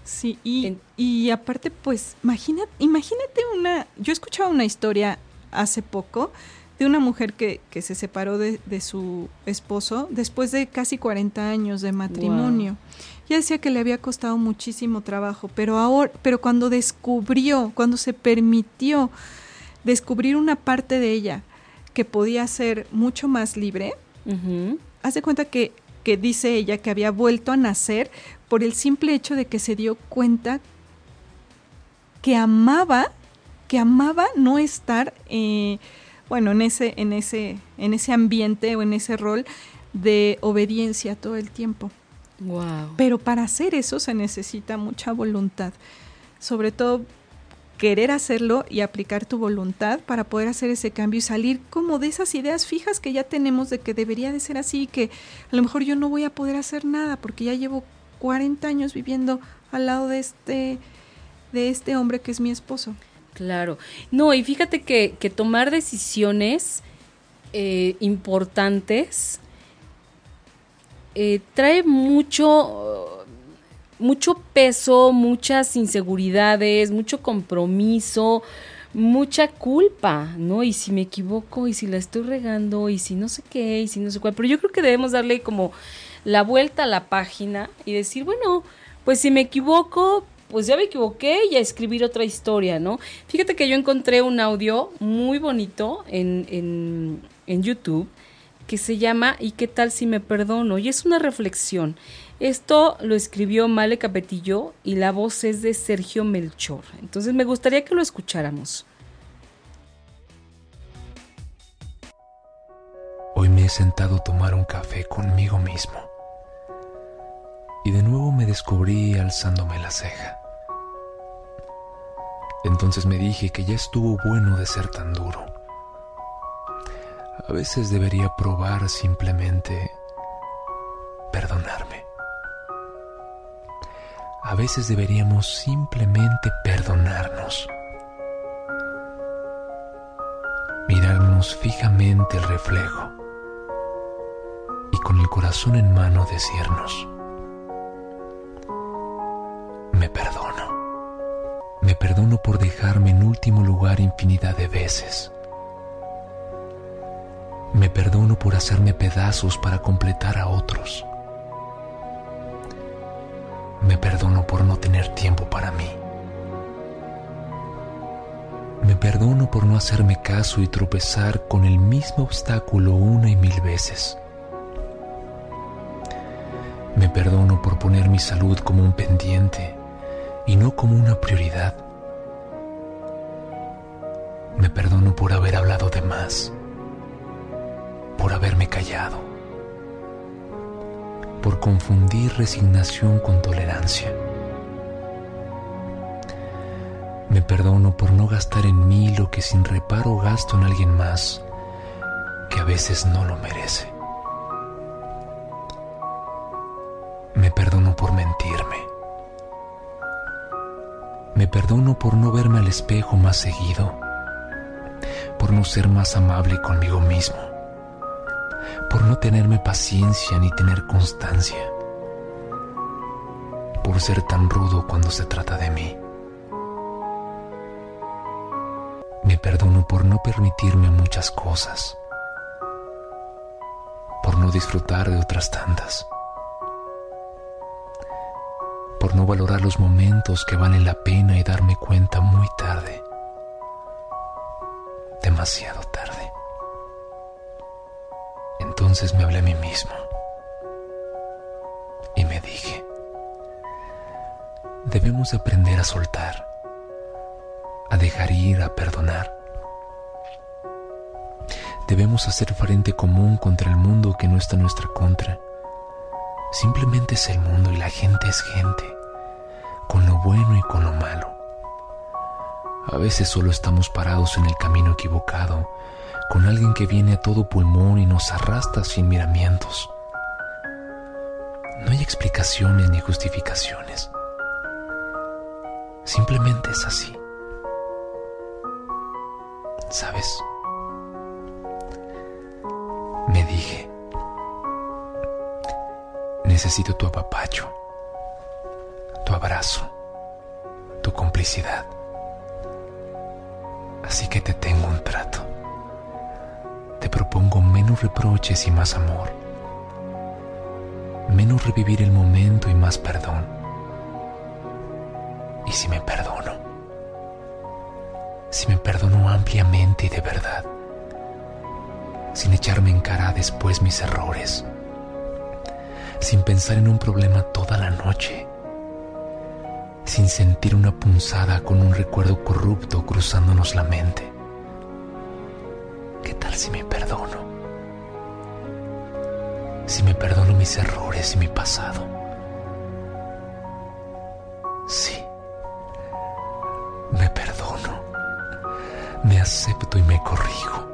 Sí, y, y aparte, pues, imagina, imagínate una, yo escuchaba una historia hace poco de una mujer que, que se separó de, de, su esposo después de casi 40 años de matrimonio. Ya decía que le había costado muchísimo trabajo, pero ahora, pero cuando descubrió, cuando se permitió descubrir una parte de ella que podía ser mucho más libre, hace cuenta que, que dice ella que había vuelto a nacer por el simple hecho de que se dio cuenta que amaba, que amaba no estar, eh, bueno, en ese, en ese, en ese ambiente o en ese rol de obediencia todo el tiempo. Wow. Pero para hacer eso se necesita mucha voluntad, sobre todo querer hacerlo y aplicar tu voluntad para poder hacer ese cambio y salir como de esas ideas fijas que ya tenemos de que debería de ser así, que a lo mejor yo no voy a poder hacer nada porque ya llevo 40 años viviendo al lado de este, de este hombre que es mi esposo. Claro. No, y fíjate que, que tomar decisiones eh, importantes, eh, trae mucho, mucho peso, muchas inseguridades, mucho compromiso, mucha culpa, ¿no? Y si me equivoco, y si la estoy regando, y si no sé qué, y si no sé cuál. Pero yo creo que debemos darle como la vuelta a la página y decir, bueno, pues si me equivoco, pues ya me equivoqué y a escribir otra historia, ¿no? Fíjate que yo encontré un audio muy bonito en, en, en YouTube que se llama ¿Y qué tal si me perdono? Y es una reflexión. Esto lo escribió Male Capetillo y la voz es de Sergio Melchor. Entonces me gustaría que lo escucháramos. Hoy me he sentado a tomar un café conmigo mismo. Y de nuevo me descubrí alzándome la ceja. Entonces me dije que ya estuvo bueno de ser tan duro. A veces debería probar simplemente perdonarme. A veces deberíamos simplemente perdonarnos. Mirarnos fijamente el reflejo y con el corazón en mano decirnos, me perdono. Me perdono por dejarme en último lugar infinidad de veces. Me perdono por hacerme pedazos para completar a otros. Me perdono por no tener tiempo para mí. Me perdono por no hacerme caso y tropezar con el mismo obstáculo una y mil veces. Me perdono por poner mi salud como un pendiente y no como una prioridad. Me perdono por haber hablado de más, por haberme callado, por confundir resignación con tolerancia. Me perdono por no gastar en mí lo que sin reparo gasto en alguien más que a veces no lo merece. Me perdono por mentirme me perdono por no verme al espejo más seguido, por no ser más amable conmigo mismo, por no tenerme paciencia ni tener constancia, por ser tan rudo cuando se trata de mí. Me perdono por no permitirme muchas cosas, por no disfrutar de otras tantas por no valorar los momentos que valen la pena y darme cuenta muy tarde, demasiado tarde. Entonces me hablé a mí mismo y me dije, debemos aprender a soltar, a dejar ir, a perdonar. Debemos hacer frente común contra el mundo que no está en nuestra contra Simplemente es el mundo y la gente es gente, con lo bueno y con lo malo. A veces solo estamos parados en el camino equivocado, con alguien que viene a todo pulmón y nos arrastra sin miramientos. No hay explicaciones ni justificaciones. Simplemente es así. ¿Sabes? Me dije, Necesito tu apapacho, tu abrazo, tu complicidad. Así que te tengo un trato. Te propongo menos reproches y más amor. Menos revivir el momento y más perdón. Y si me perdono, si me perdono ampliamente y de verdad, sin echarme en cara después mis errores, sin pensar en un problema toda la noche, sin sentir una punzada con un recuerdo corrupto cruzándonos la mente. ¿Qué tal si me perdono? Si me perdono mis errores y mi pasado. Sí, me perdono, me acepto y me corrijo.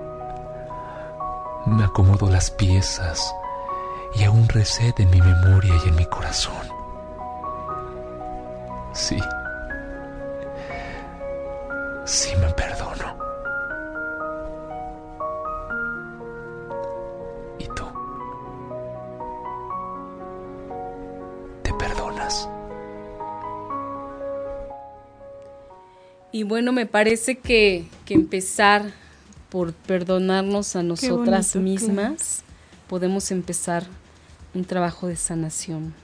Me acomodo las piezas y a un en mi memoria y en mi corazón sí. Sí me perdono. ¿Y tú? ¿Te perdonas? Y bueno, me parece que, que empezar por perdonarnos a nosotras mismas, podemos empezar un trabajo de sanación.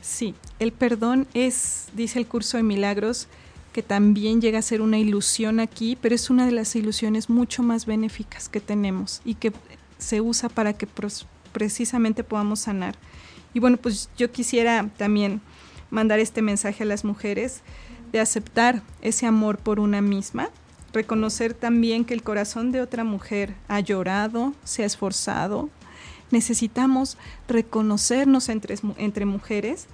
Sí, el perdón es, dice el curso de milagros, que también llega a ser una ilusión aquí, pero es una de las ilusiones mucho más benéficas que tenemos y que se usa para que precisamente podamos sanar. Y bueno, pues yo quisiera también mandar este mensaje a las mujeres de aceptar ese amor por una misma, reconocer también que el corazón de otra mujer ha llorado, se ha esforzado. Necesitamos reconocernos entre, mujeres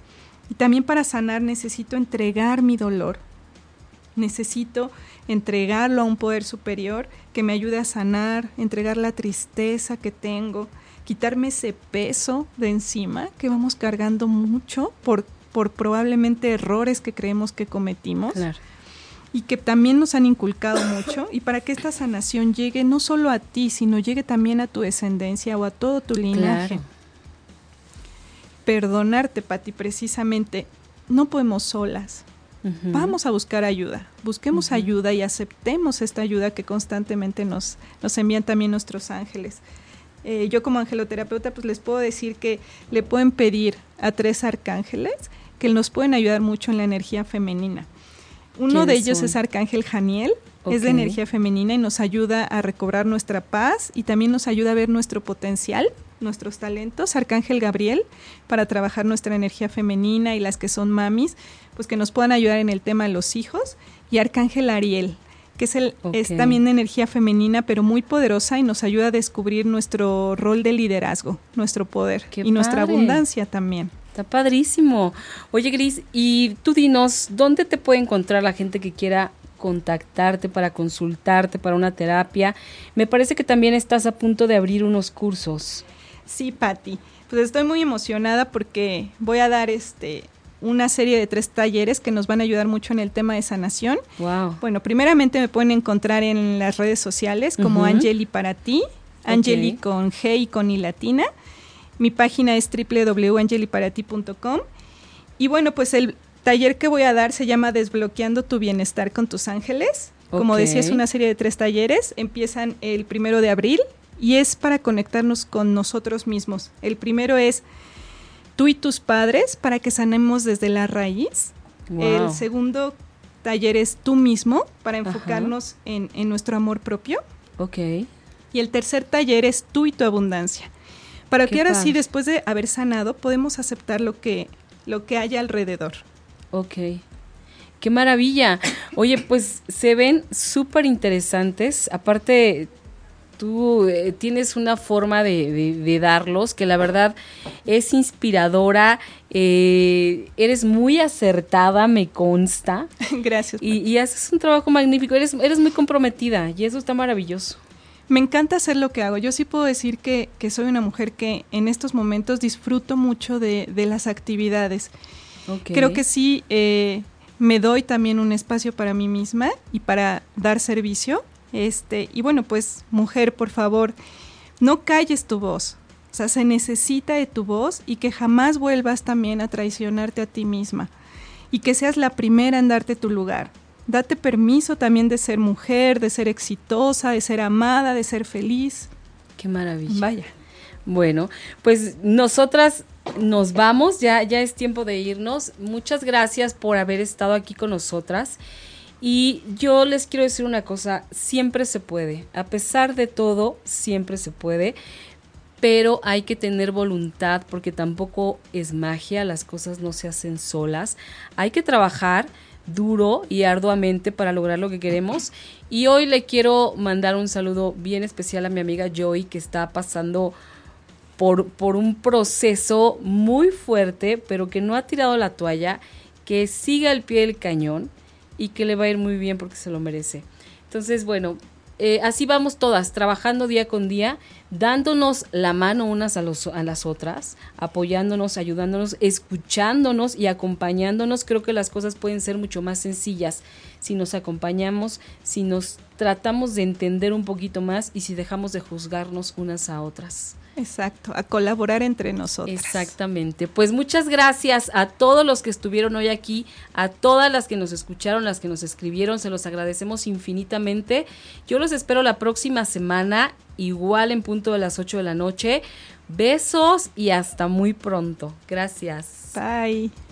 y también para sanar necesito entregar mi dolor. Necesito entregarlo a un poder superior que me ayude a sanar, entregar la tristeza que tengo, quitarme ese peso de encima que vamos cargando mucho por, por probablemente errores que creemos que cometimos. Claro y que también nos han inculcado mucho y para que esta sanación llegue no solo a ti, sino llegue también a tu descendencia o a todo tu linaje. Perdonarte, Pati, precisamente, no podemos solas. Vamos a buscar ayuda, busquemos ayuda y aceptemos esta ayuda que constantemente nos, nos envían también nuestros ángeles. Eh, yo como angeloterapeuta pues les puedo decir que le pueden pedir a tres arcángeles que nos pueden ayudar mucho en la energía femenina. Uno de ellos es Arcángel Janiel, es de energía femenina y nos ayuda a recobrar nuestra paz y también nos ayuda a ver nuestro potencial, nuestros talentos. Arcángel Gabriel, para trabajar nuestra energía femenina y las que son mamis, pues que nos puedan ayudar en el tema de los hijos. Y Arcángel Ariel, que es, el, es también de energía femenina, pero muy poderosa y nos ayuda a descubrir nuestro rol de liderazgo, nuestro poder y nuestra abundancia también. Está padrísimo. Oye, Gris, y tú dinos, ¿dónde te puede encontrar la gente que quiera contactarte para consultarte para una terapia? Me parece que también estás a punto de abrir unos cursos. Sí, Patti. Pues estoy muy emocionada porque voy a dar este una serie de tres talleres que nos van a ayudar mucho en el tema de sanación. Wow. Bueno, primeramente me pueden encontrar en las redes sociales como Angeli para ti, Angeli con G y con I latina. Mi página es www.angeliparati.com. Y bueno, pues el taller que voy a dar se llama Desbloqueando tu bienestar con tus ángeles. Como decía, es una serie de tres talleres. Empiezan el primero de abril y es para conectarnos con nosotros mismos. El primero es tú y tus padres para que sanemos desde la raíz. El segundo taller es tú mismo para enfocarnos en, en, nuestro amor propio. Ok. Y el tercer taller es tú y tu abundancia para que ahora sí, después de haber sanado, podemos aceptar lo que, lo que haya alrededor. Ok. Qué maravilla. Oye, pues se ven súper interesantes. Aparte, tú eh, tienes una forma de, darlos que la verdad es inspiradora. Eh, eres muy acertada, me consta. Gracias. Y, y, haces un trabajo magnífico. Eres, eres muy comprometida y eso está maravilloso. Me encanta hacer lo que hago. Yo sí puedo decir que, soy una mujer que en estos momentos disfruto mucho de, las actividades. Creo que sí eh, me doy también un espacio para mí misma y para dar servicio. Este, y bueno, pues mujer, por favor, no calles tu voz. O sea, se necesita de tu voz y que jamás vuelvas también a traicionarte a ti misma. Y que seas la primera en darte tu lugar date permiso también de ser mujer, de ser exitosa, de ser amada, de ser feliz. Qué maravilla. Vaya. Bueno, pues nosotras nos vamos, ya, ya es tiempo de irnos. Muchas gracias por haber estado aquí con nosotras. Y yo les quiero decir una cosa, siempre se puede, a pesar de todo, siempre se puede, pero hay que tener voluntad porque tampoco es magia, las cosas no se hacen solas, hay que trabajar, duro y arduamente para lograr lo que queremos. Y hoy le quiero mandar un saludo bien especial a mi amiga Joy que está pasando por, por un proceso muy fuerte, pero que no ha tirado la toalla, que siga al pie del cañón y que le va a ir muy bien porque se lo merece. Entonces, bueno, eh, así vamos todas, trabajando día con día, dándonos la mano unas a, los, a las otras, apoyándonos, ayudándonos, escuchándonos y acompañándonos. Creo que las cosas pueden ser mucho más sencillas si nos acompañamos, si nos tratamos de entender un poquito más y si dejamos de juzgarnos unas a otras. Exacto, a colaborar entre nosotros. Exactamente. Pues muchas gracias a todos los que estuvieron hoy aquí, a todas las que nos escucharon, las que nos escribieron, se los agradecemos infinitamente. Yo los espero la próxima semana, igual en punto de las 8 de la noche. Besos y hasta muy pronto. Gracias. Bye.